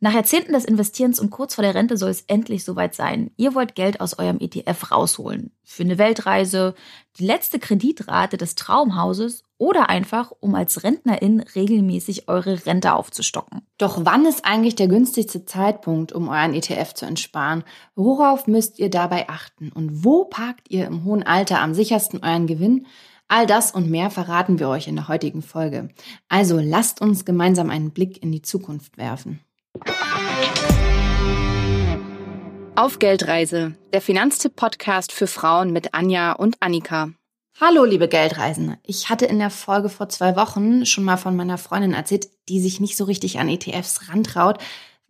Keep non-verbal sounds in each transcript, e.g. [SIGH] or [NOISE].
Nach Jahrzehnten des Investierens und kurz vor der Rente soll es endlich soweit sein. Ihr wollt Geld aus eurem ETF rausholen. Für eine Weltreise, die letzte Kreditrate des Traumhauses oder einfach, um als Rentnerin regelmäßig eure Rente aufzustocken. Doch wann ist eigentlich der günstigste Zeitpunkt, um euren ETF zu entsparen? Worauf müsst ihr dabei achten? Und wo parkt ihr im hohen Alter am sichersten euren Gewinn? All das und mehr verraten wir euch in der heutigen Folge. Also lasst uns gemeinsam einen Blick in die Zukunft werfen. Auf Geldreise, der Finanztipp-Podcast für Frauen mit Anja und Annika. Hallo, liebe Geldreisende. Ich hatte in der Folge vor zwei Wochen schon mal von meiner Freundin erzählt, die sich nicht so richtig an ETFs rantraut,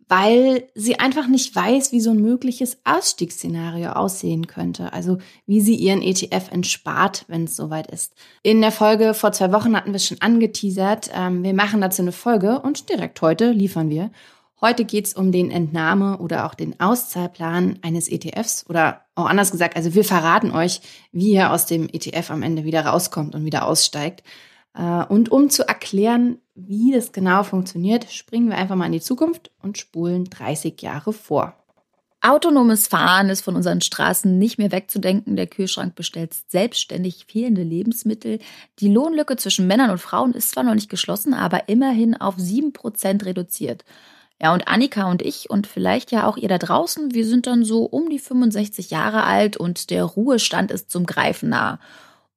weil sie einfach nicht weiß, wie so ein mögliches Ausstiegsszenario aussehen könnte. Also wie sie ihren ETF entspart, wenn es soweit ist. In der Folge vor zwei Wochen hatten wir es schon angeteasert. Ähm, wir machen dazu eine Folge und direkt heute liefern wir. Heute geht es um den Entnahme- oder auch den Auszahlplan eines ETFs oder auch anders gesagt, also wir verraten euch, wie ihr aus dem ETF am Ende wieder rauskommt und wieder aussteigt. Äh, und um zu erklären, wie das genau funktioniert, springen wir einfach mal in die Zukunft und spulen 30 Jahre vor. Autonomes Fahren ist von unseren Straßen nicht mehr wegzudenken. Der Kühlschrank bestellt selbstständig fehlende Lebensmittel. Die Lohnlücke zwischen Männern und Frauen ist zwar noch nicht geschlossen, aber immerhin auf 7% reduziert. Ja, und Annika und ich und vielleicht ja auch ihr da draußen, wir sind dann so um die 65 Jahre alt und der Ruhestand ist zum Greifen nah.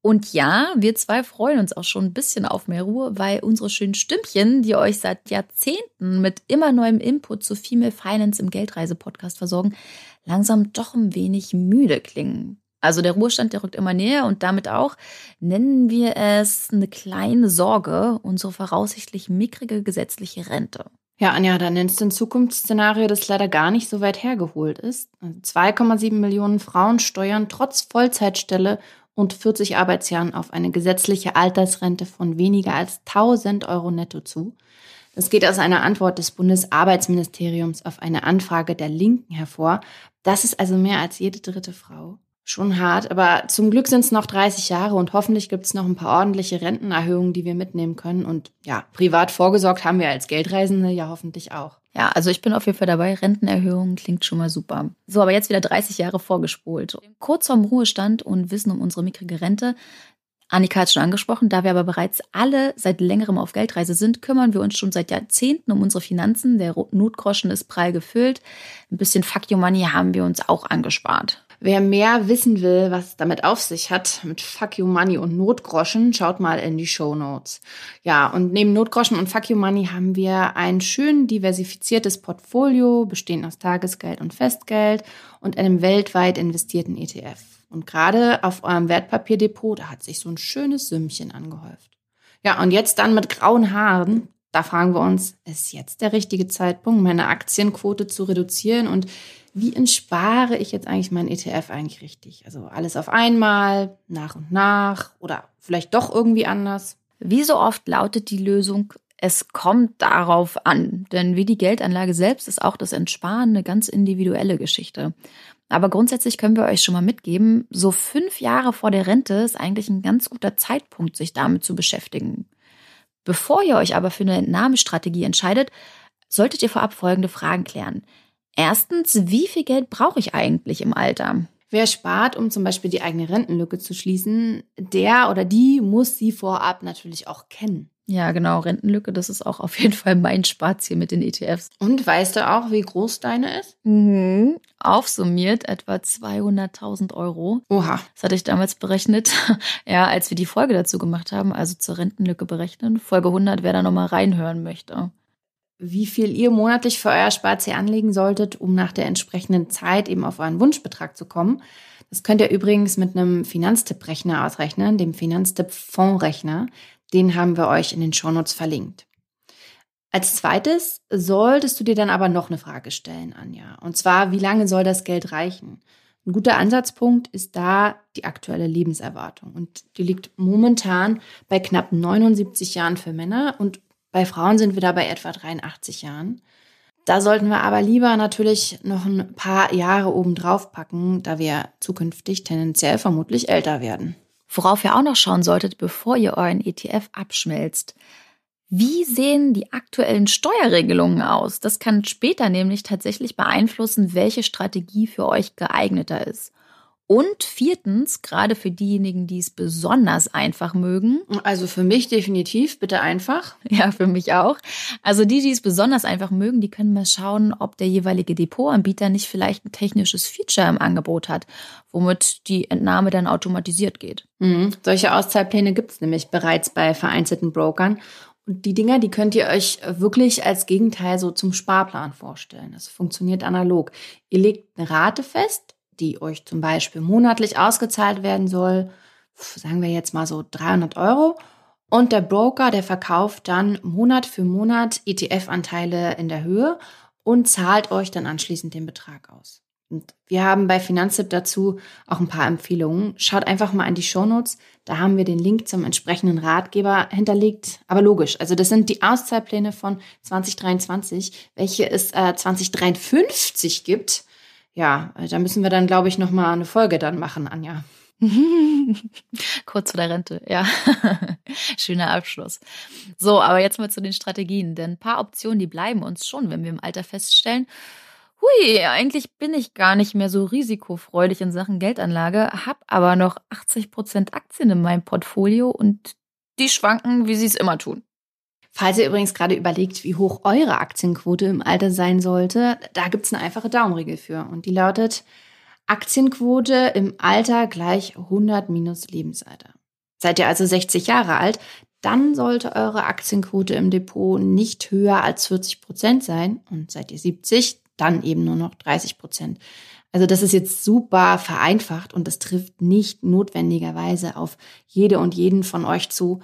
Und ja, wir zwei freuen uns auch schon ein bisschen auf mehr Ruhe, weil unsere schönen Stimmchen, die euch seit Jahrzehnten mit immer neuem Input zu Female Finance im Geldreise-Podcast versorgen, langsam doch ein wenig müde klingen. Also der Ruhestand, der rückt immer näher und damit auch nennen wir es eine kleine Sorge, unsere voraussichtlich mickrige gesetzliche Rente. Ja, Anja, dann nennst du ein Zukunftsszenario, das leider gar nicht so weit hergeholt ist. 2,7 also Millionen Frauen steuern trotz Vollzeitstelle und 40 Arbeitsjahren auf eine gesetzliche Altersrente von weniger als 1000 Euro netto zu. Das geht aus einer Antwort des Bundesarbeitsministeriums auf eine Anfrage der Linken hervor. Das ist also mehr als jede dritte Frau. Schon hart, aber zum Glück sind es noch 30 Jahre und hoffentlich gibt es noch ein paar ordentliche Rentenerhöhungen, die wir mitnehmen können. Und ja, privat vorgesorgt haben wir als Geldreisende ja hoffentlich auch. Ja, also ich bin auf jeden Fall dabei. Rentenerhöhungen klingt schon mal super. So, aber jetzt wieder 30 Jahre vorgespult. Kurz vorm Ruhestand und Wissen um unsere mickrige Rente. Annika hat schon angesprochen, da wir aber bereits alle seit längerem auf Geldreise sind, kümmern wir uns schon seit Jahrzehnten um unsere Finanzen. Der Notgroschen ist prall gefüllt. Ein bisschen Fuck You Money haben wir uns auch angespart. Wer mehr wissen will, was damit auf sich hat, mit Fuck You Money und Notgroschen, schaut mal in die Show Notes. Ja, und neben Notgroschen und Fuck You Money haben wir ein schön diversifiziertes Portfolio, bestehend aus Tagesgeld und Festgeld und einem weltweit investierten ETF. Und gerade auf eurem Wertpapierdepot, da hat sich so ein schönes Sümmchen angehäuft. Ja, und jetzt dann mit grauen Haaren, da fragen wir uns, ist jetzt der richtige Zeitpunkt, meine Aktienquote zu reduzieren und wie entspare ich jetzt eigentlich meinen ETF eigentlich richtig? Also alles auf einmal, nach und nach oder vielleicht doch irgendwie anders? Wie so oft lautet die Lösung, es kommt darauf an. Denn wie die Geldanlage selbst ist auch das Entsparen eine ganz individuelle Geschichte. Aber grundsätzlich können wir euch schon mal mitgeben, so fünf Jahre vor der Rente ist eigentlich ein ganz guter Zeitpunkt, sich damit zu beschäftigen. Bevor ihr euch aber für eine Entnahmestrategie entscheidet, solltet ihr vorab folgende Fragen klären. Erstens, wie viel Geld brauche ich eigentlich im Alter? Wer spart, um zum Beispiel die eigene Rentenlücke zu schließen, der oder die muss sie vorab natürlich auch kennen. Ja, genau, Rentenlücke, das ist auch auf jeden Fall mein Sparziel mit den ETFs. Und weißt du auch, wie groß deine ist? Mhm. Aufsummiert etwa 200.000 Euro. Oha. Das hatte ich damals berechnet, [LAUGHS] ja, als wir die Folge dazu gemacht haben, also zur Rentenlücke berechnen. Folge 100, wer da nochmal reinhören möchte wie viel ihr monatlich für euer Sparziel anlegen solltet, um nach der entsprechenden Zeit eben auf euren Wunschbetrag zu kommen. Das könnt ihr übrigens mit einem Finanztipp-Rechner ausrechnen, dem Finanztipp-Fondrechner. Den haben wir euch in den Shownotes verlinkt. Als zweites solltest du dir dann aber noch eine Frage stellen, Anja. Und zwar, wie lange soll das Geld reichen? Ein guter Ansatzpunkt ist da die aktuelle Lebenserwartung. Und die liegt momentan bei knapp 79 Jahren für Männer und bei Frauen sind wir da bei etwa 83 Jahren. Da sollten wir aber lieber natürlich noch ein paar Jahre obendrauf packen, da wir zukünftig tendenziell vermutlich älter werden. Worauf ihr auch noch schauen solltet, bevor ihr euren ETF abschmelzt. Wie sehen die aktuellen Steuerregelungen aus? Das kann später nämlich tatsächlich beeinflussen, welche Strategie für euch geeigneter ist. Und viertens, gerade für diejenigen, die es besonders einfach mögen. Also für mich definitiv, bitte einfach. [LAUGHS] Ja, für mich auch. Also die, die es besonders einfach mögen, die können mal schauen, ob der jeweilige Depotanbieter nicht vielleicht ein technisches Feature im Angebot hat, womit die Entnahme dann automatisiert geht. Mhm. Solche Auszahlpläne gibt es nämlich bereits bei vereinzelten Brokern. Und die Dinger, die könnt ihr euch wirklich als Gegenteil so zum Sparplan vorstellen. Das funktioniert analog. Ihr legt eine Rate fest, die euch zum Beispiel monatlich ausgezahlt werden soll, sagen wir jetzt mal so 300 Euro. Und der Broker, der verkauft dann Monat für Monat ETF-Anteile in der Höhe und zahlt euch dann anschließend den Betrag aus. Und wir haben bei Finanztipp dazu auch ein paar Empfehlungen. Schaut einfach mal in die Shownotes. Da haben wir den Link zum entsprechenden Ratgeber hinterlegt. Aber logisch, also das sind die Auszahlpläne von 2023, welche es äh, 2053 gibt ja, da müssen wir dann, glaube ich, nochmal eine Folge dann machen, Anja. [LAUGHS] Kurz vor der Rente, ja. [LAUGHS] Schöner Abschluss. So, aber jetzt mal zu den Strategien. Denn ein paar Optionen, die bleiben uns schon, wenn wir im Alter feststellen, hui, eigentlich bin ich gar nicht mehr so risikofreudig in Sachen Geldanlage, habe aber noch 80 Prozent Aktien in meinem Portfolio und die schwanken, wie sie es immer tun. Falls ihr übrigens gerade überlegt, wie hoch eure Aktienquote im Alter sein sollte, da gibt es eine einfache Daumenregel für. Und die lautet Aktienquote im Alter gleich 100 minus Lebensalter. Seid ihr also 60 Jahre alt, dann sollte eure Aktienquote im Depot nicht höher als 40 Prozent sein. Und seid ihr 70, dann eben nur noch 30 Prozent. Also das ist jetzt super vereinfacht und das trifft nicht notwendigerweise auf jede und jeden von euch zu.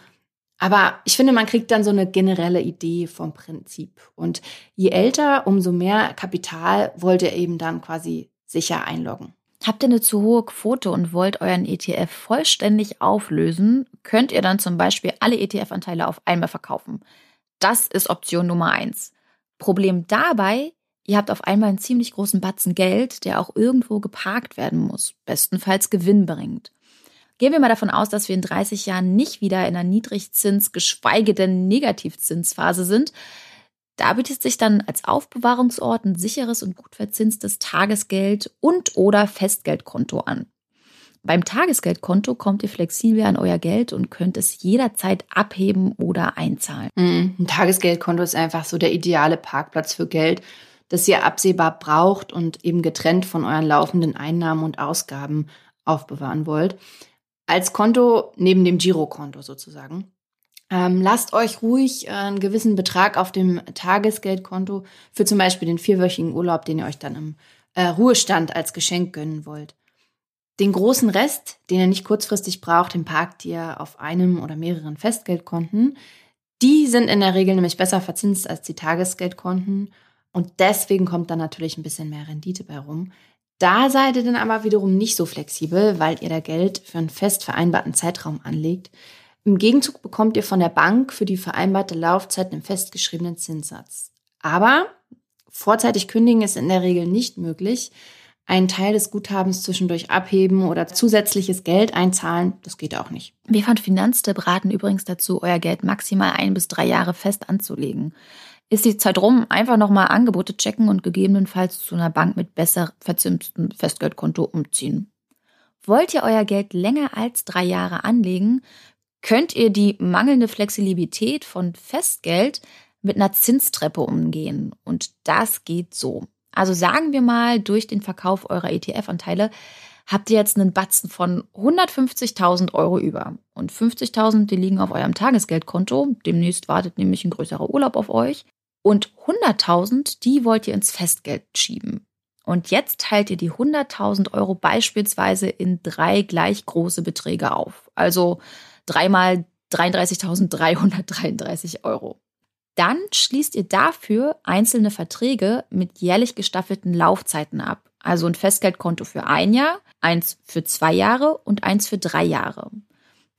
Aber ich finde, man kriegt dann so eine generelle Idee vom Prinzip. Und je älter, umso mehr Kapital wollt ihr eben dann quasi sicher einloggen. Habt ihr eine zu hohe Quote und wollt euren ETF vollständig auflösen, könnt ihr dann zum Beispiel alle ETF-Anteile auf einmal verkaufen. Das ist Option Nummer eins. Problem dabei, ihr habt auf einmal einen ziemlich großen Batzen Geld, der auch irgendwo geparkt werden muss, bestenfalls gewinnbringend. Gehen wir mal davon aus, dass wir in 30 Jahren nicht wieder in einer Niedrigzins, geschweige denn Negativzinsphase sind. Da bietet sich dann als Aufbewahrungsort ein sicheres und gut verzinstes Tagesgeld und oder Festgeldkonto an. Beim Tagesgeldkonto kommt ihr flexibel an euer Geld und könnt es jederzeit abheben oder einzahlen. Mhm. Ein Tagesgeldkonto ist einfach so der ideale Parkplatz für Geld, das ihr absehbar braucht und eben getrennt von euren laufenden Einnahmen und Ausgaben aufbewahren wollt als Konto neben dem Girokonto sozusagen. Ähm, lasst euch ruhig äh, einen gewissen Betrag auf dem Tagesgeldkonto für zum Beispiel den vierwöchigen Urlaub, den ihr euch dann im äh, Ruhestand als Geschenk gönnen wollt. Den großen Rest, den ihr nicht kurzfristig braucht, den parkt ihr auf einem oder mehreren Festgeldkonten. Die sind in der Regel nämlich besser verzinst als die Tagesgeldkonten und deswegen kommt dann natürlich ein bisschen mehr Rendite bei rum. Da seid ihr dann aber wiederum nicht so flexibel, weil ihr da Geld für einen fest vereinbarten Zeitraum anlegt. Im Gegenzug bekommt ihr von der Bank für die vereinbarte Laufzeit einen festgeschriebenen Zinssatz. Aber vorzeitig kündigen ist in der Regel nicht möglich. Einen Teil des Guthabens zwischendurch abheben oder zusätzliches Geld einzahlen, das geht auch nicht. Wir von Finanztipp raten übrigens dazu, euer Geld maximal ein bis drei Jahre fest anzulegen ist die Zeit rum, einfach nochmal Angebote checken und gegebenenfalls zu einer Bank mit besser verzinstem Festgeldkonto umziehen. Wollt ihr euer Geld länger als drei Jahre anlegen, könnt ihr die mangelnde Flexibilität von Festgeld mit einer Zinstreppe umgehen. Und das geht so. Also sagen wir mal, durch den Verkauf eurer ETF-Anteile habt ihr jetzt einen Batzen von 150.000 Euro über. Und 50.000, die liegen auf eurem Tagesgeldkonto. Demnächst wartet nämlich ein größerer Urlaub auf euch. Und 100.000, die wollt ihr ins Festgeld schieben. Und jetzt teilt ihr die 100.000 Euro beispielsweise in drei gleich große Beträge auf. Also dreimal 33.333 Euro. Dann schließt ihr dafür einzelne Verträge mit jährlich gestaffelten Laufzeiten ab. Also ein Festgeldkonto für ein Jahr, eins für zwei Jahre und eins für drei Jahre.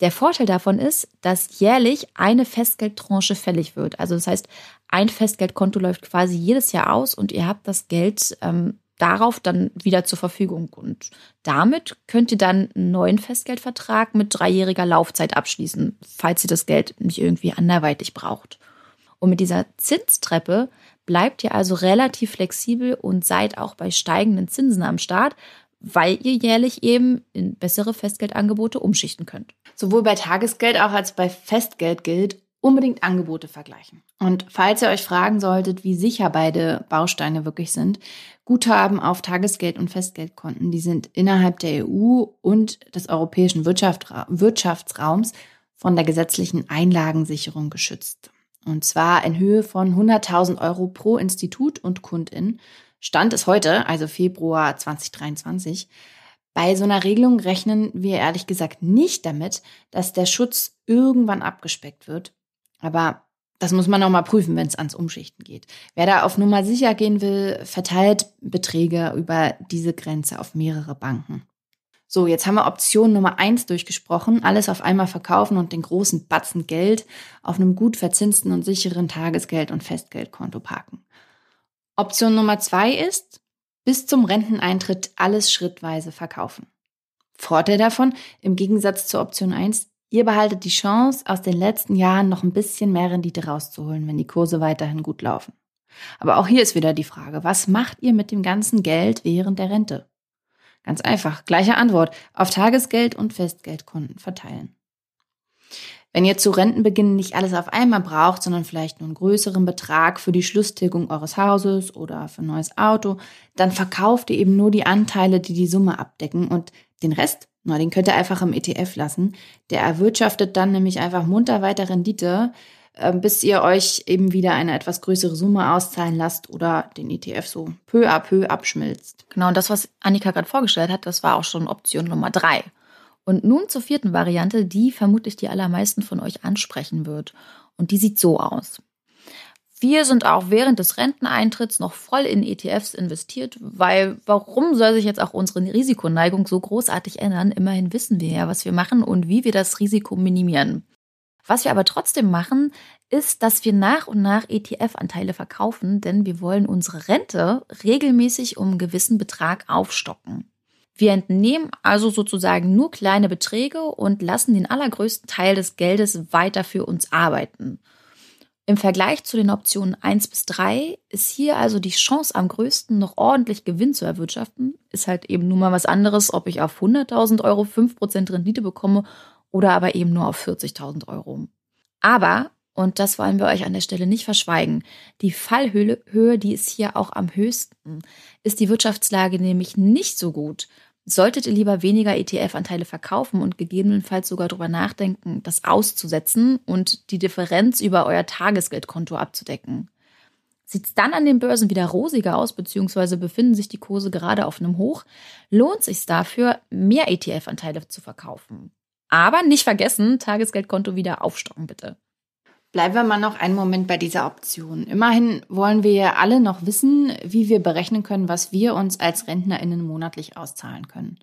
Der Vorteil davon ist, dass jährlich eine Festgeldtranche fällig wird. Also das heißt, ein Festgeldkonto läuft quasi jedes Jahr aus und ihr habt das Geld ähm, darauf dann wieder zur Verfügung. Und damit könnt ihr dann einen neuen Festgeldvertrag mit dreijähriger Laufzeit abschließen, falls ihr das Geld nicht irgendwie anderweitig braucht. Und mit dieser Zinstreppe bleibt ihr also relativ flexibel und seid auch bei steigenden Zinsen am Start, weil ihr jährlich eben in bessere Festgeldangebote umschichten könnt. Sowohl bei Tagesgeld auch als bei Festgeld gilt, unbedingt Angebote vergleichen. Und falls ihr euch fragen solltet, wie sicher beide Bausteine wirklich sind, Guthaben auf Tagesgeld- und Festgeldkonten, die sind innerhalb der EU und des europäischen Wirtschaftsraums von der gesetzlichen Einlagensicherung geschützt. Und zwar in Höhe von 100.000 Euro pro Institut und Kundin. Stand es heute, also Februar 2023. Bei so einer Regelung rechnen wir ehrlich gesagt nicht damit, dass der Schutz irgendwann abgespeckt wird. Aber das muss man noch mal prüfen, wenn es ans Umschichten geht. Wer da auf Nummer sicher gehen will, verteilt Beträge über diese Grenze auf mehrere Banken. So, jetzt haben wir Option Nummer eins durchgesprochen. Alles auf einmal verkaufen und den großen Batzen Geld auf einem gut verzinsten und sicheren Tagesgeld- und Festgeldkonto parken. Option Nummer zwei ist, bis zum Renteneintritt alles schrittweise verkaufen. Vorteil davon, im Gegensatz zur Option eins, ihr behaltet die Chance, aus den letzten Jahren noch ein bisschen mehr Rendite rauszuholen, wenn die Kurse weiterhin gut laufen. Aber auch hier ist wieder die Frage, was macht ihr mit dem ganzen Geld während der Rente? Ganz einfach, gleiche Antwort, auf Tagesgeld und Festgeldkonten verteilen. Wenn ihr zu Rentenbeginn nicht alles auf einmal braucht, sondern vielleicht nur einen größeren Betrag für die Schlusstilgung eures Hauses oder für ein neues Auto, dann verkauft ihr eben nur die Anteile, die die Summe abdecken und den Rest, na, den könnt ihr einfach im ETF lassen. Der erwirtschaftet dann nämlich einfach munter weiter Rendite, ähm, bis ihr euch eben wieder eine etwas größere Summe auszahlen lasst oder den ETF so peu à peu abschmilzt. Genau, und das, was Annika gerade vorgestellt hat, das war auch schon Option Nummer drei. Und nun zur vierten Variante, die vermutlich die allermeisten von euch ansprechen wird. Und die sieht so aus. Wir sind auch während des Renteneintritts noch voll in ETFs investiert, weil warum soll sich jetzt auch unsere Risikoneigung so großartig ändern? Immerhin wissen wir ja, was wir machen und wie wir das Risiko minimieren. Was wir aber trotzdem machen, ist, dass wir nach und nach ETF-Anteile verkaufen, denn wir wollen unsere Rente regelmäßig um einen gewissen Betrag aufstocken. Wir entnehmen also sozusagen nur kleine Beträge und lassen den allergrößten Teil des Geldes weiter für uns arbeiten. Im Vergleich zu den Optionen 1 bis 3 ist hier also die Chance am größten, noch ordentlich Gewinn zu erwirtschaften. Ist halt eben nur mal was anderes, ob ich auf 100.000 Euro 5% Rendite bekomme oder aber eben nur auf 40.000 Euro. Aber, und das wollen wir euch an der Stelle nicht verschweigen, die Fallhöhe, Höhe, die ist hier auch am höchsten. Ist die Wirtschaftslage nämlich nicht so gut, solltet ihr lieber weniger ETF-Anteile verkaufen und gegebenenfalls sogar darüber nachdenken, das auszusetzen und die Differenz über euer Tagesgeldkonto abzudecken. Sieht es dann an den Börsen wieder rosiger aus, beziehungsweise befinden sich die Kurse gerade auf einem Hoch, lohnt sich dafür, mehr ETF-Anteile zu verkaufen. Aber nicht vergessen, Tagesgeldkonto wieder aufstocken, bitte. Bleiben wir mal noch einen Moment bei dieser Option. Immerhin wollen wir alle noch wissen, wie wir berechnen können, was wir uns als RentnerInnen monatlich auszahlen können.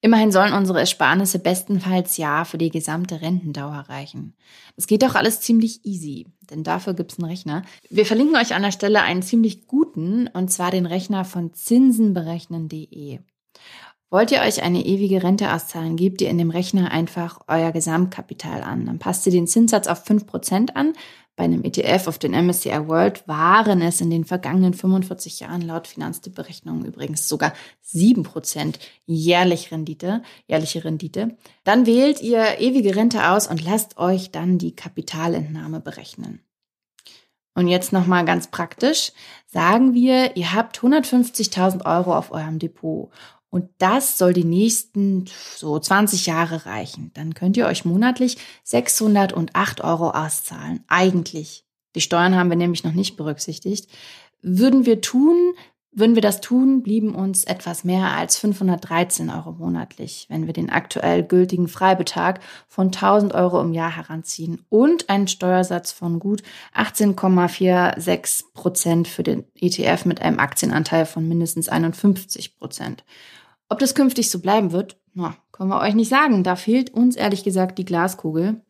Immerhin sollen unsere Ersparnisse bestenfalls ja für die gesamte Rentendauer reichen. Es geht doch alles ziemlich easy, denn dafür gibt's einen Rechner. Wir verlinken euch an der Stelle einen ziemlich guten, und zwar den Rechner von zinsenberechnen.de. Wollt ihr euch eine ewige Rente auszahlen, gebt ihr in dem Rechner einfach euer Gesamtkapital an. Dann passt ihr den Zinssatz auf 5% an. Bei einem ETF auf den MSCI World waren es in den vergangenen 45 Jahren laut Finanztipp-Berechnungen übrigens sogar 7% jährlich Rendite, jährliche Rendite. Dann wählt ihr ewige Rente aus und lasst euch dann die Kapitalentnahme berechnen. Und jetzt nochmal ganz praktisch. Sagen wir, ihr habt 150.000 Euro auf eurem Depot und das soll die nächsten so 20 Jahre reichen. Dann könnt ihr euch monatlich 608 Euro auszahlen. Eigentlich. Die Steuern haben wir nämlich noch nicht berücksichtigt. Würden wir tun, würden wir das tun, blieben uns etwas mehr als 513 Euro monatlich, wenn wir den aktuell gültigen Freibetrag von 1000 Euro im Jahr heranziehen und einen Steuersatz von gut 18,46 Prozent für den ETF mit einem Aktienanteil von mindestens 51 Prozent. Ob das künftig so bleiben wird, na, können wir euch nicht sagen. Da fehlt uns ehrlich gesagt die Glaskugel.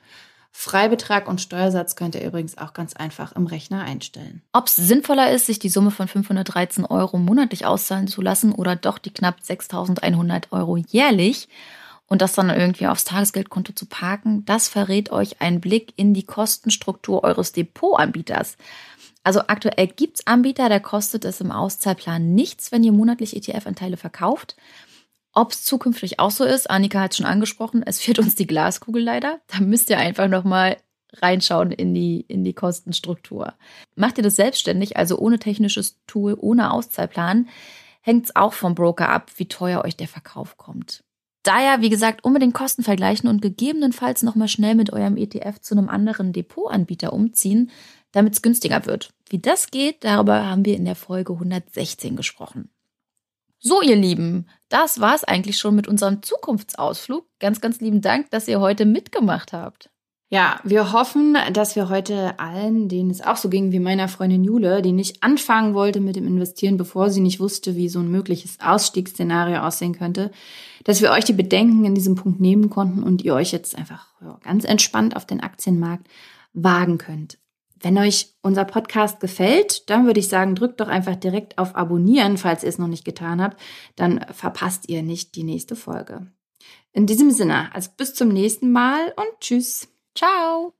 Freibetrag und Steuersatz könnt ihr übrigens auch ganz einfach im Rechner einstellen. Ob es sinnvoller ist, sich die Summe von 513 Euro monatlich auszahlen zu lassen oder doch die knapp 6.100 Euro jährlich und das dann irgendwie aufs Tagesgeldkonto zu parken, das verrät euch ein Blick in die Kostenstruktur eures Depotanbieters. Also aktuell gibt's Anbieter, da kostet es im Auszahlplan nichts, wenn ihr monatlich ETF-Anteile verkauft. Ob es zukünftig auch so ist, Annika hat schon angesprochen, es fehlt uns die Glaskugel leider. Da müsst ihr einfach nochmal reinschauen in die, in die Kostenstruktur. Macht ihr das selbstständig, also ohne technisches Tool, ohne Auszahlplan, hängt es auch vom Broker ab, wie teuer euch der Verkauf kommt. Daher, wie gesagt, unbedingt Kosten vergleichen und gegebenenfalls nochmal schnell mit eurem ETF zu einem anderen Depotanbieter umziehen, damit es günstiger wird. Wie das geht, darüber haben wir in der Folge 116 gesprochen. So, ihr Lieben, das war es eigentlich schon mit unserem Zukunftsausflug. Ganz, ganz lieben Dank, dass ihr heute mitgemacht habt. Ja, wir hoffen, dass wir heute allen, denen es auch so ging wie meiner Freundin Jule, die nicht anfangen wollte mit dem Investieren, bevor sie nicht wusste, wie so ein mögliches Ausstiegsszenario aussehen könnte, dass wir euch die Bedenken in diesem Punkt nehmen konnten und ihr euch jetzt einfach ganz entspannt auf den Aktienmarkt wagen könnt. Wenn euch unser Podcast gefällt, dann würde ich sagen, drückt doch einfach direkt auf Abonnieren, falls ihr es noch nicht getan habt. Dann verpasst ihr nicht die nächste Folge. In diesem Sinne, also bis zum nächsten Mal und tschüss. Ciao.